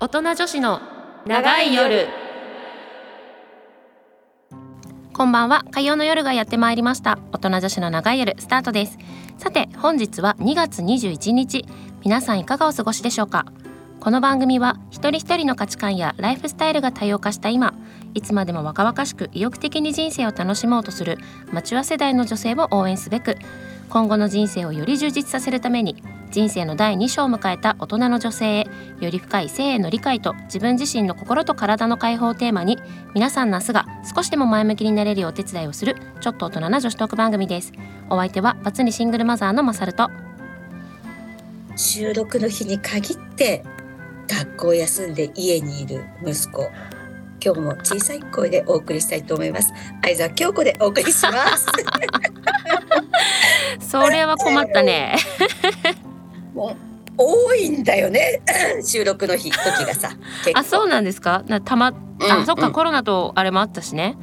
大人女子の長い夜。こんばんは。火曜の夜がやってまいりました。大人女子の長い夜スタートです。さて本日は2月21日。皆さんいかがお過ごしでしょうか？この番組は一人一人の価値観やライフスタイルが多様化した今いつまでも若々しく意欲的に人生を楽しもうとするマチュア世代の女性を応援すべく今後の人生をより充実させるために人生の第2章を迎えた大人の女性へより深い性への理解と自分自身の心と体の解放をテーマに皆さんの明日が少しでも前向きになれるようお手伝いをするちょっと大人な女子トーク番組です。お相手はバツにシングルマザーのマサルと。収録の日に限って学校を休んで家にいる息子。今日も小さい声でお送りしたいと思います。相沢京子でお送りします。それは困ったねもう多いんだよね。収録の日時がさ。あそうなんですか？なたまあ、うんそっか、うんコロナとあれもあったしね。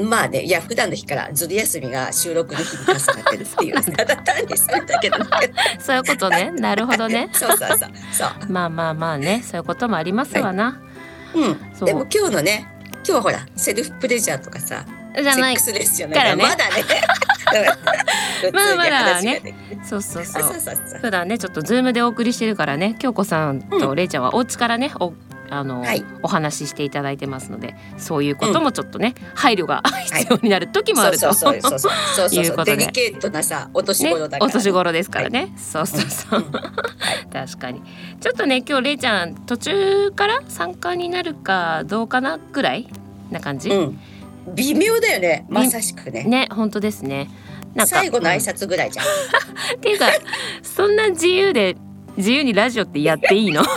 まあねいや普段の日からずる休みが収録の日に重なってるっていう ただ単にそうだけどね。そういうことね。なるほどね。そうそうそう。そう。まあまあまあね。そういうこともありますわな、うん。そう。でも今日のね今日はほらセルフプレジャーとかさじゃないセックスレスじゃないからねまだね。まあまだ普通に話ができるそうそう。そう普段ねちょっとズームでお送りしてるからね。京子さんとれいちゃんはお家からねおあの、はい。お話ししていただいてますのでそういうこともちょっとね、配慮が必要になる時もあると、そうそうそうそうそう。そういうことで。デリケートなさお年ね頃だから、お年頃ですからね、そうそうそう、うん。確かに。ちょっとね今日れいちゃん途中から参加になるかどうかなぐらいな感じ、うん微妙だよね。まさしくね。ね本当ですね。なんか最後の挨うん拶ぐらいじゃん、っていうかそんな自由で自由にラジオってやっていいの？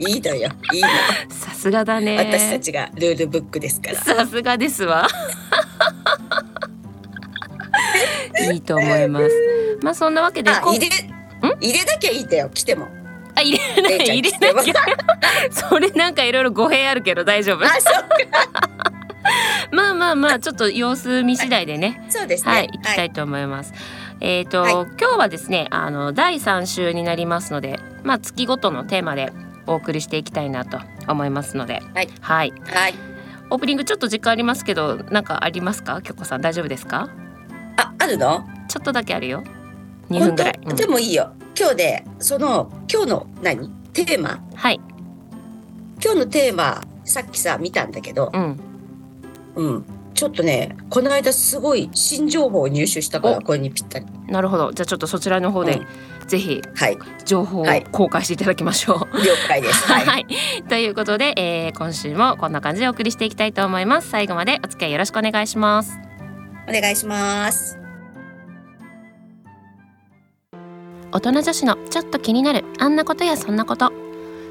いいのよ。いいの、さすがだね。私たちがルールブックですから。さすがですわ。いいと思います。まあそんなわけでこあ入れ入れなきゃいいんだよ。来てもあ入れない入れなきゃ。それなんかいろいろ語弊あるけど大丈夫。まあまあまあちょっと様子見次第でね。そうですね。はい行きたいと思います、えっ、と、はい。今日はですねあの第3週になりますのでまあ月ごとのテーマでお送りしていきたいなと思いますので。はい。はい。はい。オープニングちょっと時間ありますけどなんかありますか？京子さん大丈夫ですか？ああるの？ちょっとだけあるよ。2分ぐらい、うん。でもいいよ今日でその今日の何？テーマ？はい。今日のテーマさっきさ見たんだけど。うん。うん。ちょっとねこの間すごい新情報を入手したからお。これにぴったり。なるほど。じゃあちょっとそちらの方で、うん。ぜひはい。情報をはい。公開していただきましょう。了解です。は、はいい。ということで、えー今週もこんな感じでお送りしていきたいと思います。最後までお付き合いよろしくお願いします。お願いします大人女子のちょっと気になるあんなことやそんなこと。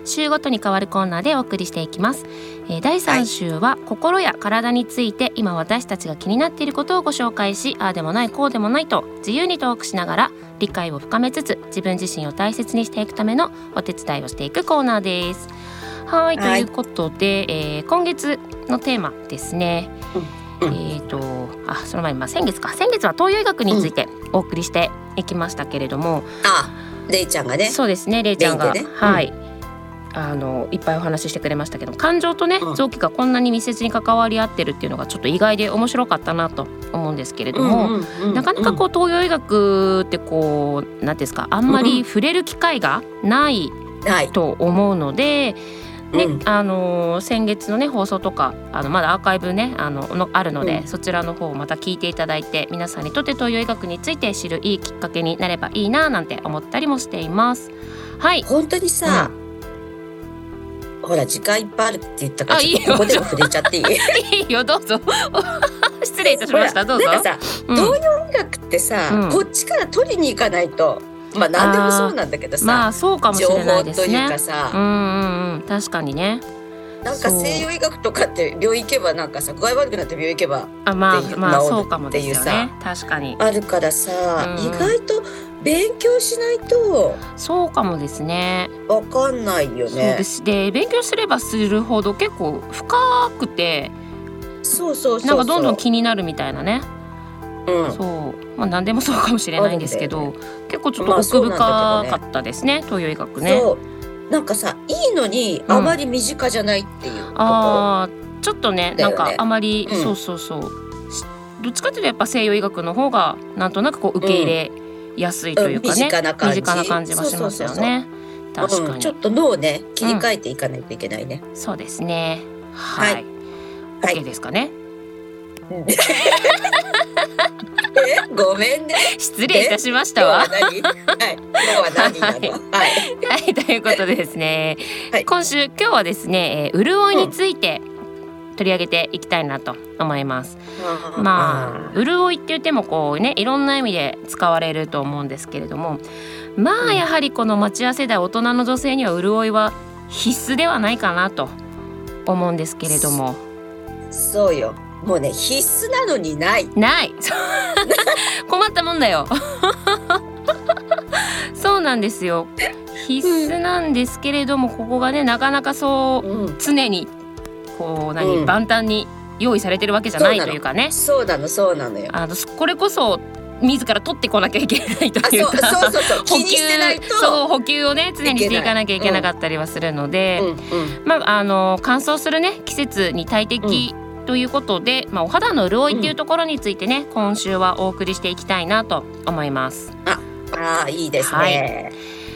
週ごとに変わるコーナーでお送りしていきます、えー第3週は心や体について今私たちが気になっていることをご紹介しああでもないこうでもないと自由にトークしながら理解を深めつつ自分自身を大切にしていくためのお手伝いをしていくコーナーです。はいとはい。いうことで、えー今月のテーマですね、うんうん。えっ、とあその前にまあ先月か。先月は東洋医学についてお送りしていきましたけれども、あレイちゃんがね。そうですね、れいちゃんが、ね。はい、あのいっぱいお話ししてくれましたけど、感情とね、うん。臓器がこんなに密接に関わり合ってるっていうのがちょっと意外で面白かったなと思うんですけれども、うんうんうんなかなかこう東洋医学ってこうなんていうんですか、あんまり触れる機会がないはい。と思うので。ねうん。あのー先月のね放送とかあのまだアーカイブねあののあるので、うん。そちらの方をまた聞いていただいて皆さんにとって東洋医学について知るいいきっかけになればいいななんて思ったりもしています。はい。本当にさ、ほら時間いっぱいあるって言ったからここでも触れちゃっていい？いいよどうぞ。失礼いたしました。どうぞ。なんかさ、うん。東洋医学ってさ、うん。こっちから取りに行かないとまあ何でもそうなんだけどさ、まあそうかもし情れない報というですねかさ、うんうんうん確かにね。なんか西洋医学とかって病院行けばなんかさ具合悪くなって病院行けばあまあまあそうかもですよね。確かに。あるからさ、うん意外と勉強しないと。そうかもですね。わかんないよそうねです。で勉強すればするほど結構深くてそうそうそうそう。なんかどんどん気になるみたいなねうん。そう。まあ何でもそうかもしれないんですけど、あるん結構ちょっとまあ奥深かったですね東洋医学ね。そう。なんかさいいのにうん。あまり身近じゃないっていうところ、あーちょっとねなんかあまり、うん。そうそうそう。しどっちかというとやっぱ西洋医学の方がなんとなくこう受け入れやすいというかね、うん。身近な感じ。身近な感じはしますよね。確かに、うん。ちょっと脳をね切り替えていかないといけないね。そうですね。はい、はい。OK ですかねえ？ごめんね。失礼いたしましたわ今日は何？はい。今日は何？はい。はい、ということでですね、はい今週今日はですね、えー潤いについて取り上げていきたいなと思います。まあ潤いって言ってもこうねいろんな意味で使われると思うんですけれどもまあやはりこの町屋世代大人の女性には潤いは必須ではないかなと思うんですけれどもそうよ。もうね必須なのにない。ない 困ったもんだよ そうなんですよ必須なんですけれどもここがねなかなかそううん。常にこう何、うん万端に用意されてるわけじゃないというかねそうなのそうなのよ。あのこれこそ自ら取ってこなきゃいけないというかそうそうそう気にしてないと。そう補給をね常にしていかなきゃいけなかったりはするので、うんうん。まああの乾燥するね季節に大敵、ということで、まあ、お肌の潤いっていうところについてね、今週はお送りしていきたいなと思います。ああいいですはね。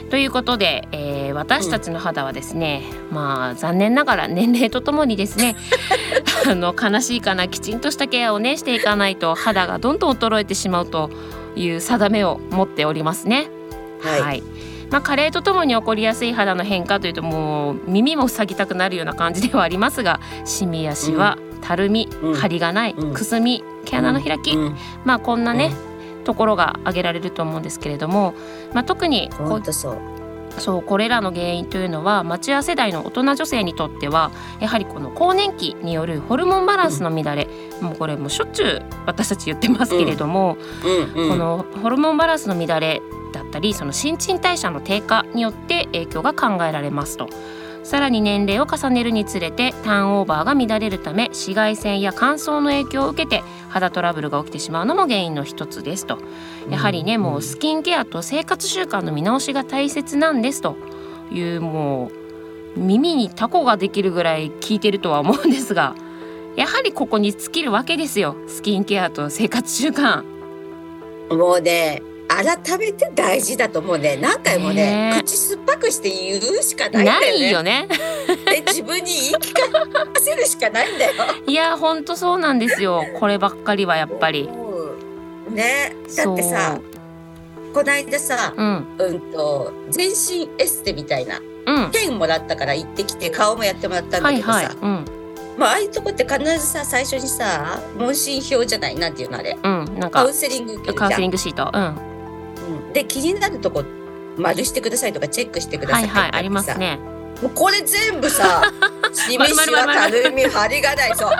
ということで、えー私たちの肌はですね、まあ残念ながら年齢とともにですね あの悲しいかなきちんとしたケアをねしていかないと肌がどんどん衰えてしまうという定めを持っておりますね。はい。まあ、加齢とともに起こりやすい肌の変化というともう耳も塞ぎたくなるような感じではありますがシミやシワ、たるみ、うん張りがない、うんくすみ毛穴の開き、うん。まあこんなね、ところが挙げられると思うんですけれども、まあ、特にこうそう。そうこれらの原因というのは町屋世代の大人女性にとってはやはりこの更年期によるホルモンバランスの乱れ、もうこれもうしょっちゅう私たち言ってますけれども、うんうん。このホルモンバランスの乱れだったりその新陳代謝の低下によって影響が考えられますと。さらに年齢を重ねるにつれてターンオーバーが乱れるため紫外線や乾燥の影響を受けて肌トラブルが起きてしまうのも原因の一つですと。やはりねもうスキンケアと生活習慣の見直しが大切なんですと。いうもう耳にタコができるぐらい聞いてるとは思うんですがやはりここに尽きるわけですよ。スキンケアと生活習慣。もうね改めて大事だと思うね。何回もね口酸っぱくして言うしかないんだなよね。いよね。で自分に言い聞かせるしかないんだよ。いやほんとそうなんですよ。こればっかりはやっぱり。う。んね。だってさこないださうん。うんと全身エステみたいなうん。券もらったから行ってきて顔もやってもらったんだはいけどさ、はいうん。まあああいうとこって必ずさ最初にさ問診票じゃない？なんていうのあれ？うん。なんかカウンセリングカウンセリングシート。うんうんで気になるとこ丸してくださいとかチェックしてくださはいいってはいありますさね。もうこれ全部さ しみしわたるみ張りがないそう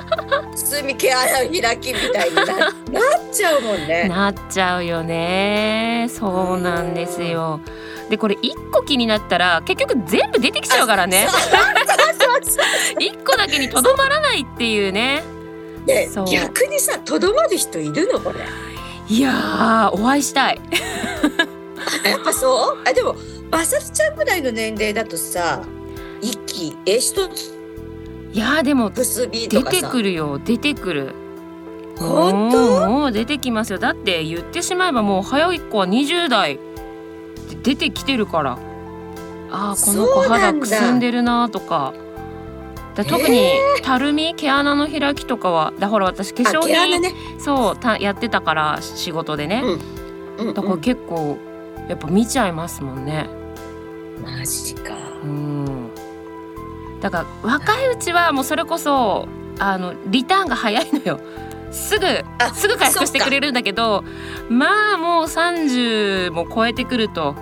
包み毛穴開きみたいにななっちゃうもんね。なっちゃうよねそうなんですよ。でこれ一個気になったら結局全部出てきちゃうからね一個だけにとどまらないっていうね。でそう逆にさとどまる人いるのこれ。いやーお会いしたい。やっぱそう？あでもまさきちゃんぐらいの年齢だとさ息え一ついやーでも出てくるよ。出てくる。本当？もう出てきますよ。だって言ってしまえばもう早い子は20代で出てきてるから。あーこの子肌くすんでるなとかだ特にたるみ毛穴の開きとかはだほら私化あ粧品、ね。そうたやってたから仕事でね、うん。うんだから結構やっぱ見ちゃいますもんね。マジか。うん。だから若いうちはもうそれこそあのリターンが早いのよ。すぐあすぐ回復してくれるんだけどまあもう30も超えてくると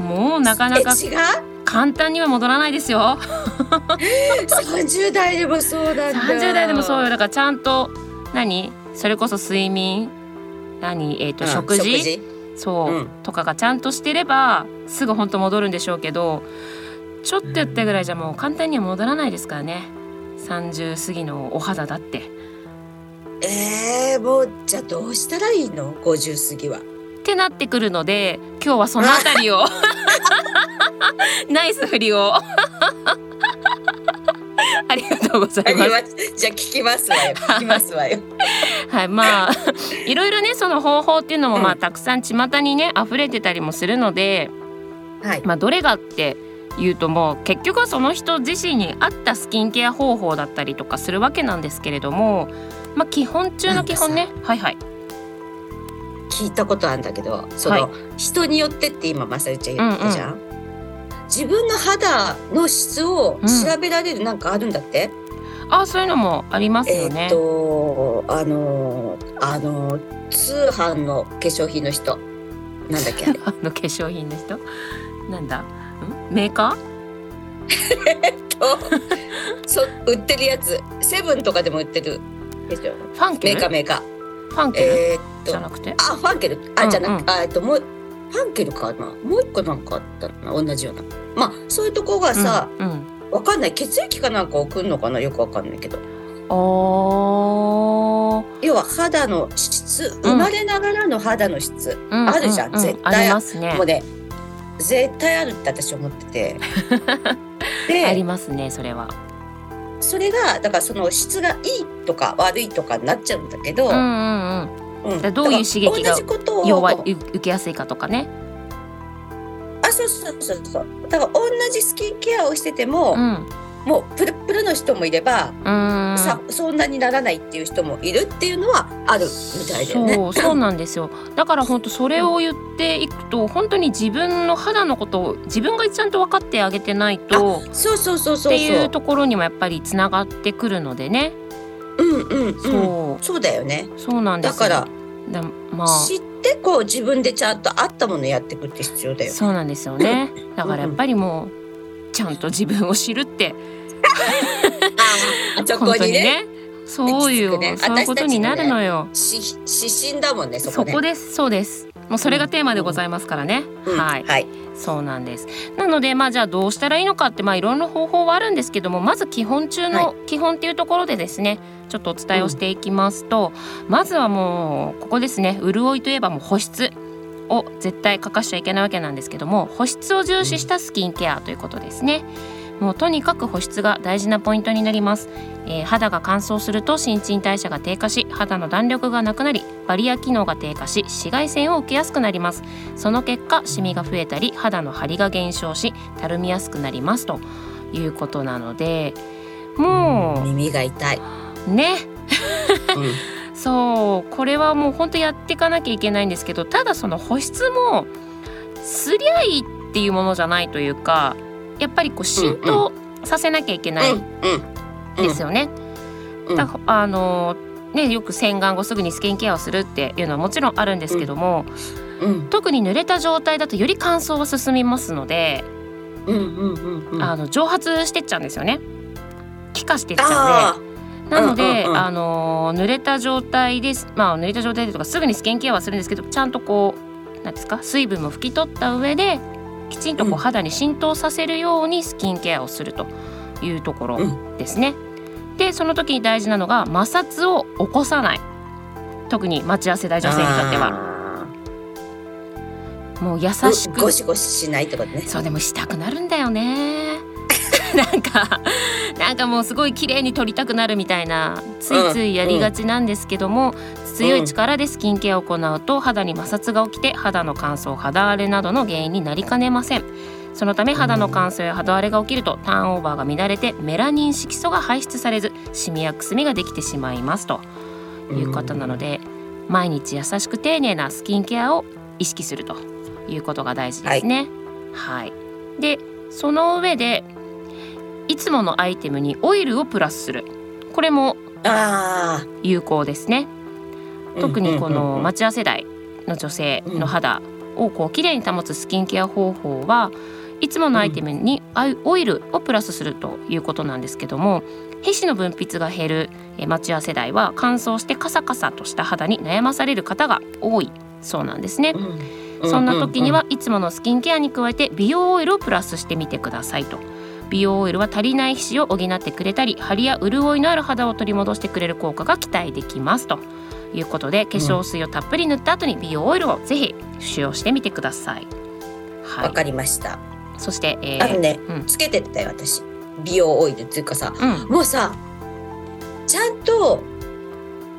もうなかなかえ違う？簡単には戻らないですよ。30代でもそうだ。30代でもそうよ。だからちゃんと何？それこそ睡眠何？えっ、と、うん食事？食事。そう、うん。とかがちゃんとしてればすぐ本当戻るんでしょうけどちょっとやったぐらいじゃもう簡単には戻らないですからね。30過ぎのお肌だって。えー、もうじゃあどうしたらいいの？50過ぎは。ってなってくるので今日はそのあたりを ナイス振りを ありがとうございます。じゃあ聞きますわよ。聞きますわよ。はい、まあいろいろねその方法っていうのもまあ、うんたくさん巷にね溢れてたりもするので、はい。まあどれがっていうともう結局はその人自身に合ったスキンケア方法だったりとかするわけなんですけれども、まあ基本中の基本ね、はいはい。聞いたことあるんだけど、その、は人によってって今まさゆちゃん言ったじゃん。自分の肌の質を調べられるなんかあるんだって？あそういうのもありますよね。えっ、とあのあの通販の化粧品の人。なんだっけ あの化粧品の人？なんだ？ん？メーカとそ売ってるやつ。セブンとかでも売ってるでしょーファンケル？メーカーメーカー。ファンケル、じゃなくて？あファンケル。あ、うんじゃなくうん。あえっともうファンケルかなもう一個なんかあったな同じような。まあそういうとこがさ、うんうん。わかんない血液かなんか送るのかなよくわかんないけど。おー。要は肌の質生まれながらの肌の質、うんあるじゃんうう絶対。ありますね。もうね絶対あるって私思ってて。ありでますねそれは。それがだからその質がいいとか悪いとかになっちゃうんだけど、うんうんうんうん。でどういう刺激が弱い受けやすいかとかね。あそうそうそうそう。だから同じスキンケアをしてても、うん。もうプルプルの人もいれば、うさそんなにならないっていう人もいるっていうのはあるみたいだよね。そうそうなんですよ。だから本当それを言っていくと本当に自分の肌のことを自分がちゃんと分かってあげてないとそうそうそうそうそう。っていうところにもやっぱりつながってくるのでね、うんうんうん。そそうだよね。うそうなんですよ。だからだまあ。知ってこう自分でちゃんと合ったものやっていくって必要だよ。そうなんですよね。だからやっぱりもうちゃんと自分を知るって。あそこにねそういう、きつくね。そういうことになるのよ、し指針だもんねそこね。そこですそうです。もうそれがテーマでございますからね、うんはい。はい。そうなんです。なのでまあじゃあどうしたらいいのかってまあいろんな方法はあるんですけどもまず基本中の、は基本っていうところでですねちょっとお伝えをしていきますと、まずはもうここですね。潤いといえばもう保湿を絶対欠かしちゃいけないわけなんですけども保湿を重視したスキンケアということですね。もうとにかく保湿が大事なポイントになります、えー肌が乾燥すると新陳代謝が低下し肌の弾力がなくなりバリア機能が低下し紫外線を受けやすくなります。その結果シミが増えたり肌の張りが減少したるみやすくなります。ということなのでも耳が痛い。うね。うん。そうこれはもう本当やっていかなきゃいけないんですけどただその保湿もすりゃいいっていうものじゃないというかやっぱりこう浸透させなきゃいけないですよね。うんだあのねよく洗顔後すぐにスキンケアをするっていうのはもちろんあるんですけども、うん特に濡れた状態だとより乾燥は進みますので。あの蒸発してっちゃうんですよね。気化してっちゃあうんで。なので、あの濡れた状態ですまあ濡れた状態でとかすぐにスキンケアはするんですけどちゃんとこうなんですか水分も拭き取った上できちんとこううん。肌に浸透させるようにスキンケアをするというところうですね。でその時に大事なのが摩擦を起こさない。特に待ち合わせ大女性にとっては。は。もう優しく。ゴシゴシしないってことね。そうでもしたくなるんだよね。なんかなんかもうすごい綺麗に撮りたくなるみたいなついついやりがちなんですけども、強い力でスキンケアを行うと肌に摩擦が起きて肌の乾燥肌荒れなどの原因になりかねません。そのため肌の乾燥や肌荒れが起きるとターンオーバーが乱れてメラニン色素が排出されずシミやくすみができてしまいますと。いうことなので、毎日優しく丁寧なスキンケアを意識するということが大事ですね。はい、でその上でいつものアイテムにオイルをプラスするこれもあ有効ですね。あ。特にこの待ち合わせ代の女性の肌をこう綺麗に保つスキンケア方法はいつものアイテムにオイルをプラスするということなんですけども皮脂の分泌が減るえ待ち合わせ代は乾燥してカサカサとした肌に悩まされる方が多いそうなんですね。うんそんな時にはいつものスキンケアに加えて美容オイルをプラスしてみてくださいと。美容オイルは足りない皮脂を補ってくれたり張りや潤いのある肌を取り戻してくれる効果が期待できますということで化粧水をたっぷり塗った後に美容オイルをぜひ使用してみてください。はい、わかりました。そして、えーあのね、うんつけてったよ私。美容オイル。っていうかさうん。もうさちゃんと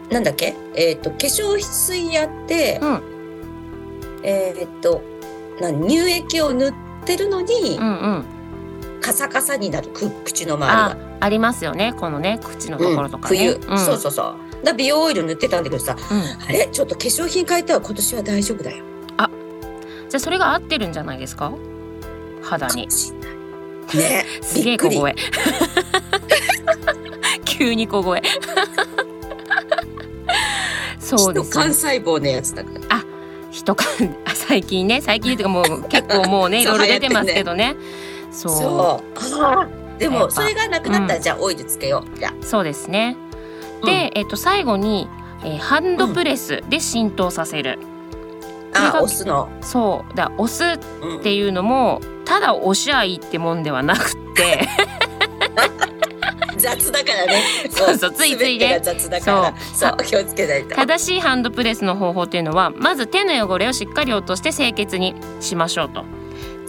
なんだっけ？えっ、と化粧水やって、うん。えっ、と何？乳液を塗ってるのに、うんうんカサカサになるく口のあ周ありますよね。このね口のりが、ところとかね、冬、そうそうそう。だ美容オイル塗ってたんだけどさ。うん、うんあれ？ちょっと化粧品変えたら今年は大丈夫だよ。じゃあそれが合ってるんじゃないですか？肌に。ね。すげえ小声。急に小声。そうです幹細胞のやつだから。人かあ最近ね最近というかもう結構もうね。いろいろ出てますけどねそう。でもそれがなくなったら、うん。じゃあオイルつけよう。じゃそうですね。あで、えっと最後に、えーハンドプレスで浸透させる、ああ押すの、そう。だ押すうん。っていうのもただ押しゃいいってもんではなくって。雑だからね。そうそうついついね。全てが雑だから。そう気をつけないと。正しいハンドプレスの方法っていうのはまず手の汚れをしっかり落として清潔にしましょうと。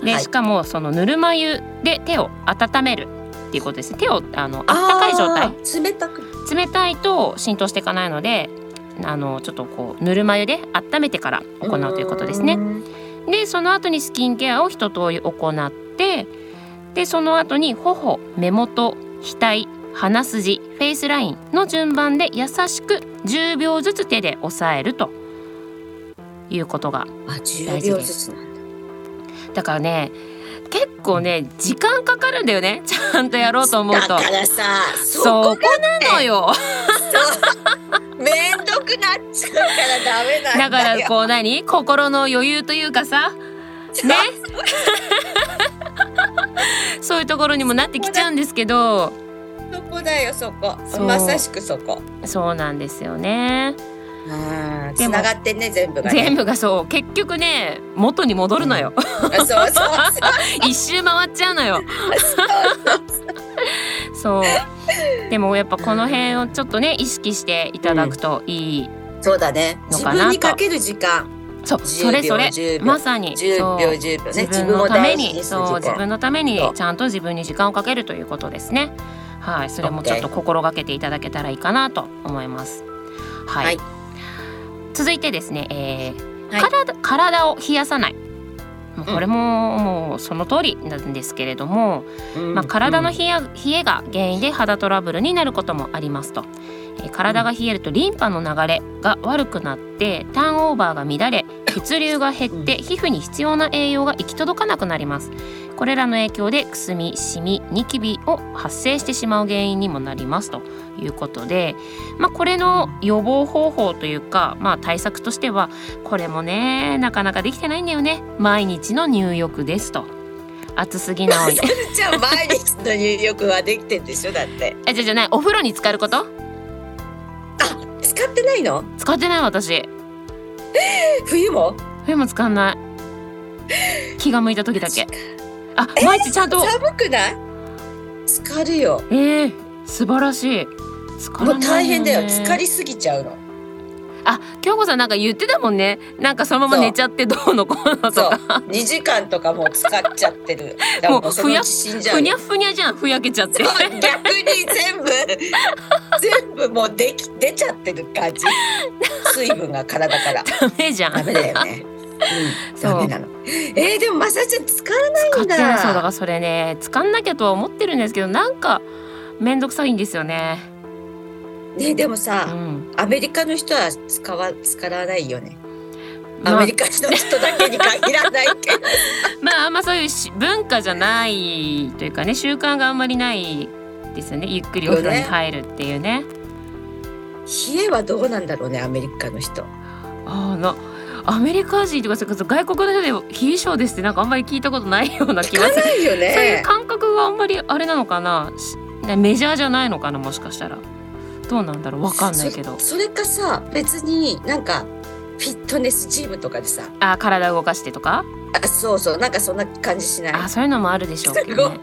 で、はい。しかもそのぬるま湯で手を温めるっていうことですね。手をあのあったかい状態。冷たく。冷たいと浸透していかないのであのちょっとこうぬるま湯で温めてから行うということですね。でその後にスキンケアを一通り行ってでその後に頬目元額鼻筋フェイスラインの順番で優しく10秒ずつ手で押さえるということがあ10秒ずつなんだだからね結構ね時間かかるんだよね。ちゃんとやろうと思うと。だからさそそここなのよ。めんどくなっちゃうからダメなんだからこう何？心の余裕というかさ。ね？そういうところにもなってきちゃうんですけど。そこだよそこ。まさしくそこ。そうなんですよねつながってんね全部がね。全部がそう。結局ね元に戻るのよ。うそうそう。一周回っちゃうのよ。そう。でもやっぱこの辺をちょっとね意識していただくといい、そうだね。自のかなと。分にかける時間。そうそれそれ。10秒。まさに。10そう。秒10秒ね。自分のために。そう自分のためにちゃんと自分に時間をかけるということですね。はい。それもちょっと心がけていただけたらいいかなと思います。はい、はい続いてですね、えーはい。体体を冷やさない。まあこれももうその通りなんですけれども、まあ、体の冷え冷えが原因で肌トラブルになることもありますと、えー体が冷えるとリンパの流れが悪くなってターンオーバーが乱れ血流が減って皮膚に必要な栄養が行き届かなくなります。これらの影響でくすみシミニキビを発生してしまう原因にもなります。ということで、まあ、これの予防方法というか、まあ、対策としてはこれもねなかなかできてないんだよね。毎日の入浴です。と。暑すぎない。じゃあ毎日の入浴はできてんでしょ？だって。えじゃじゃない。お風呂に浸かること？あ使ってないの？使ってない私 冬も？冬も使わない。気が向いた時だけ。あ毎日ちゃんと。寒くない？浸かるよ。えー、素晴らしい。もう大変だよ。ね浸かりすぎちゃうのあ京子さんなんか言ってたもんね。なんかそのまま寝ちゃってどうのこうのとか。2時間とかもう使っちゃってる。もうそのうち死んじゃうよ。ふにゃふにゃじゃん。ふやけちゃって。逆に全部全部もうでき出ちゃってる感じ。水分が体から。ダメじゃん。ダメだよね。うん、ダメなの。えー、でもまさちゃん使わないんだ。そうだからそれね使んなきゃとは思ってるんですけどなんかめんどくさいんですよねねでもうさ、んアメリカの人は使わ使わないよね。まあアメリカの人だけに限らないけど。まああんまそういうし文化じゃないというかね習慣があんまりないですよねゆっくりお風呂に入るっていうね冷えはどうなんだろうねアメリカの人。あーなアメリカ人とかそれこそ外国の人で冷え性ですってなんかあんまり聞いたことないような気聞がするかないよそういうね。感覚があんまりあれなのかなメジャーじゃないのかなもしかしたらどうなんだろうわかんないけどそそれかさ別になんかフィットネスジムとかでさあ体動かしてとか？あそうそうなんかそんな感じしない？あそういうのもあるでしょうけどね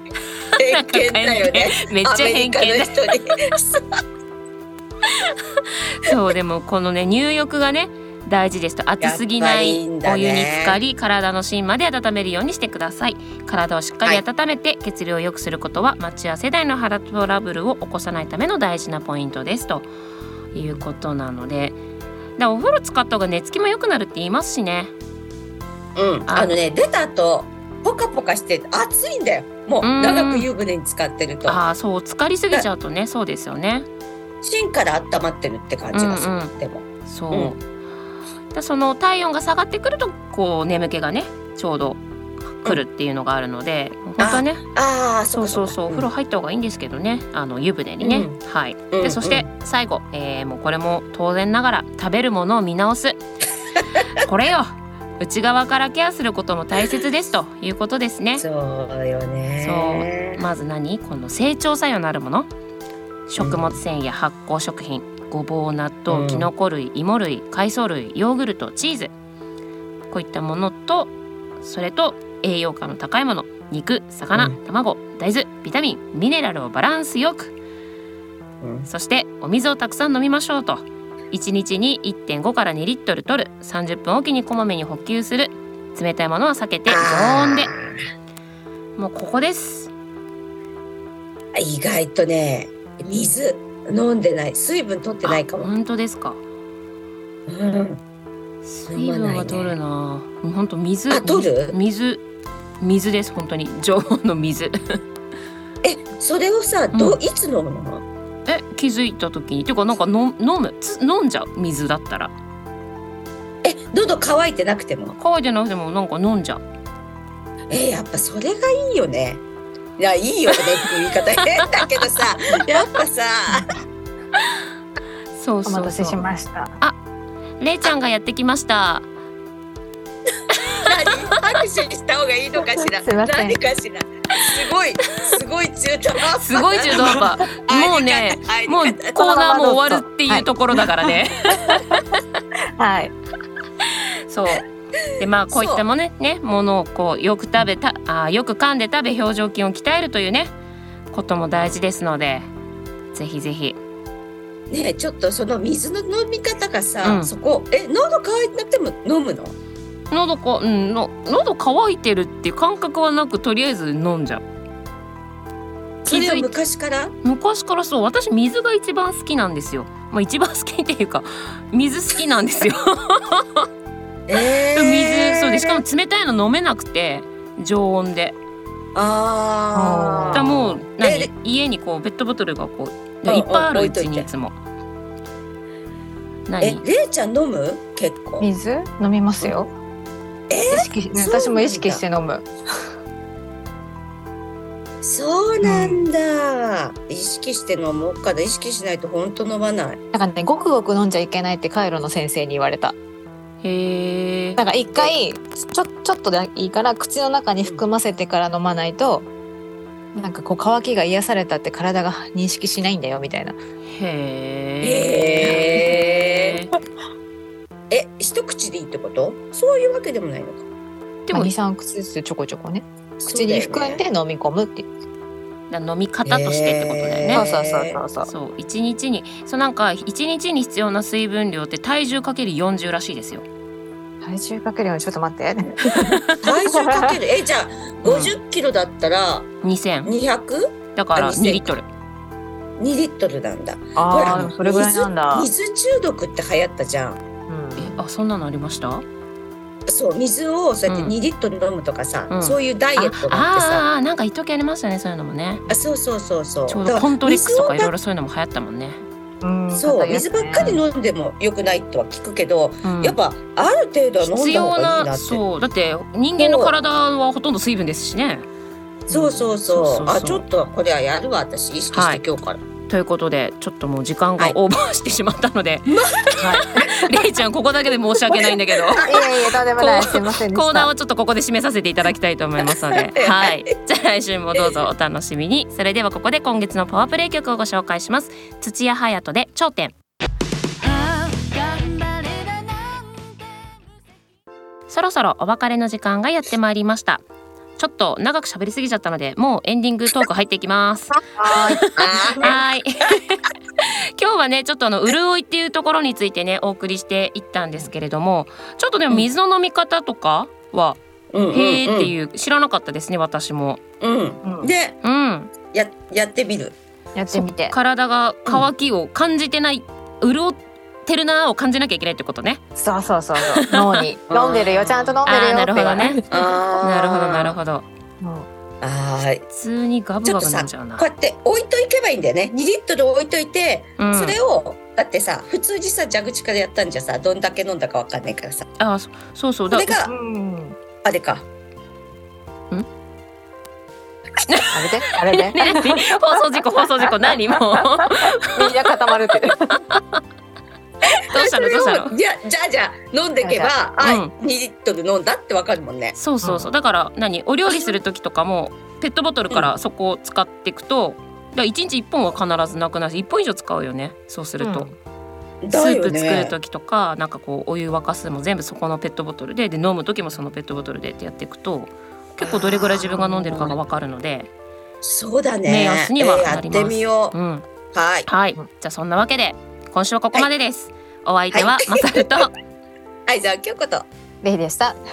偏見だよ ね。めっちゃ偏見だ。そうでもこのね入浴がね大事ですと。熱すぎないお湯に浸かり体の芯まで温めるようにしてください。体をしっかり温めて血流を良くすることは待ち合わせ代の肌トラブルを起こさないための大事なポイントですと。いうことなので。だお風呂使った方が寝つきも良くなるって言いますしね。うん、ああのね出た後ポカポカして暑いんだよ。もううん。長く湯船に浸かってると。ああそう浸かりすぎちゃうとね。そうですよね。芯から温まってるって感じがする、うんうん。でも。そう、うだその体温が下がってくるとこう眠気がねちょうど来るっていうのがあるので、本当はねああそうそうそう、お風呂入った方がいいんですけどねあの湯船にね、うん。はい。うんでそして最後、えーもうこれも当然ながら食べるものを見直す。これよ。内側からケアすることも大切ですということですね。そうよね。まず何？この成長作用のあるもの。食物繊維や発酵食品ごぼう納う豆ん。きのこ類芋類海藻類ヨーグルトチーズ。こういったものとそれと栄養価の高いもの肉魚、うん。卵大豆ビタミンミネラルをバランスよく。うん。そしてお水をたくさん飲みましょうと。1日に1.5から2リットル取る。30分おきにこまめに補給する。冷たいものは避けて常温で。もうここです。意外とね水飲んでない。水分取ってないかも、あ本当ですか？うん、水分は取るな。本当水あ取る？水水です本当に。常温の水。えそれをさどう、ういつ飲むの？え気づいた時に。っていうかなんかの飲む？つ飲んじゃう？水だったら。え喉乾いてなくても？乾いてなくてもなんか飲んじゃう。えやっぱそれがいいよねいやいいよねっていう言い方。変だけどさやっぱさ。そうそうお待たせしました。れいちゃんがやってきました。何？拍手した方がいいのかしら。すいません。何かしら。すごいすごい中途半端。すごい中途半端。もうねもうコーナーも終わるっていうところだからね、はい。そうでまあこういったもねねものをこうよく食べたあーよく噛んで食べ表情筋を鍛えるというねことも大事ですのでぜひぜひ。ねえちょっとその水の飲み方がさ、うん。そこえ喉乾いてなくても飲むの？喉こうんの喉乾いてるっていう感覚はなくとりあえず飲んじゃう。それは昔から？昔からそう。私水が一番好きなんですよ。まあ一番好きっていうか水好きなんですよ えー、水そうでしかも冷たいの飲めなくて常温で。ああもう何？え家にこうペットボトルがこううんいっぱいあるう置いといて。ちにいつも。え何？れいちゃん飲む？結構。水？飲みますよ。え意識し私も意識して飲む。そうなんだ、意識して飲もうかな。意識しないと本当飲まない。なんかね、ごくごく飲んじゃいけないってカイロの先生に言われた。へえなんか一回ちょちょっとでいいから口の中に含ませてから飲まないと。なんかこう乾きが癒されたって体が認識しないんだよみたいな。へええ一口でいいってこと？そういうわけでもないのか。でもまあ、23口ずつちょこちょこね。口に含んで飲み込むっていう。飲み方としてってことだよね、へーそうそうそうそう。一日にそうなんか一日に必要な水分量って体重かける40らしいですよ。体重かけるようにちょっと待って。体重かける？えじゃあ50キロだったら2000 200だからあ2000 2リットル。2リットルなんだ。ほあらあ、それぐらいなんだ。水水中毒って流行ったじゃん。うん。えあそんなのありました？そう水をそうやってうん。2リットル飲むとかさ、うん。そういうダイエットがあってさ。あなんか一時ありましたねそういうのもね。あそうそうそうそう。ちょうだからどコントリックスとかいろい水ろそういうのも流行ったもんね、そう水ばっかりの飲んでも良くないとは聞くけど、うん。やっぱある程度は飲必んだ方要ながいいなって。そうだって人間の体はほとんど水分ですしね。そうそうそう。そうそうそう。あちょっとこれはやるわ私。意識して今日から、ということでちょっともう時間がはい。オーバーしてしまったので、はい、れい。ちゃんここだけで申し訳ないんだけど。いやいやとんでもない。すいませんでした。コーナーをちょっとここで締めさせていただきたいと思いますので、はい、じゃあ来週もどうぞお楽しみに。それではここで今月のパワープレイ曲をご紹介します。土屋隼人で頂点。そろそろお別れの時間がやってまいりました。ちょっと長く喋りすぎちゃったのでもうエンディングトーク入っていきます。はい。今日はねちょっとあの潤いっていうところについてねお送りしていったんですけれどもちょっとでも水の飲み方とかは、うんうんへーっていう知らなかったですね私も。うん。うん。でうん。ややってみる。やってみて。体が乾きを感じてない、潤ってるなーを感じなきゃいけないってことね。そうそうそうそう。脳に。飲んでるよ。ちゃんと飲んでるよなるほどね。なるほどなるほど。うん。はーい。普通にガブガブ飲んじゃうな。こうやって置いといけばいいんだよね。2リットル置いといて、うん。それをだってさ普通にさ蛇口からやったんじゃさどんだけ飲んだかわかんないからさ。あそそうそう。だこれがうん。あれか。あれであれで何放送事故放送事故。何も。う みんな固まるって。どうしたの？どうしたの？じゃじゃあじゃあ飲んでけばああ、うん。2リットル飲んだってわかるもんね。そうそうそう。だから何？お料理する時とかもペットボトルからそこを使っていくと、だから1日1本は必ずなくなるし1本以上使うよね。そうすると、スだよープ作るね時とかなんかこうお湯沸かすも全部そこのペットボトルでで飲む時もそのペットボトルでってやっていくと結構どれぐらい自分が飲んでるかが分かるので、そうだね。目安にはえーやなります。ってみよう、うん、はい。はい。じゃあそんなわけで今週はここまでです、お相手はまさると、はいじゃあ今日こと。レイでした。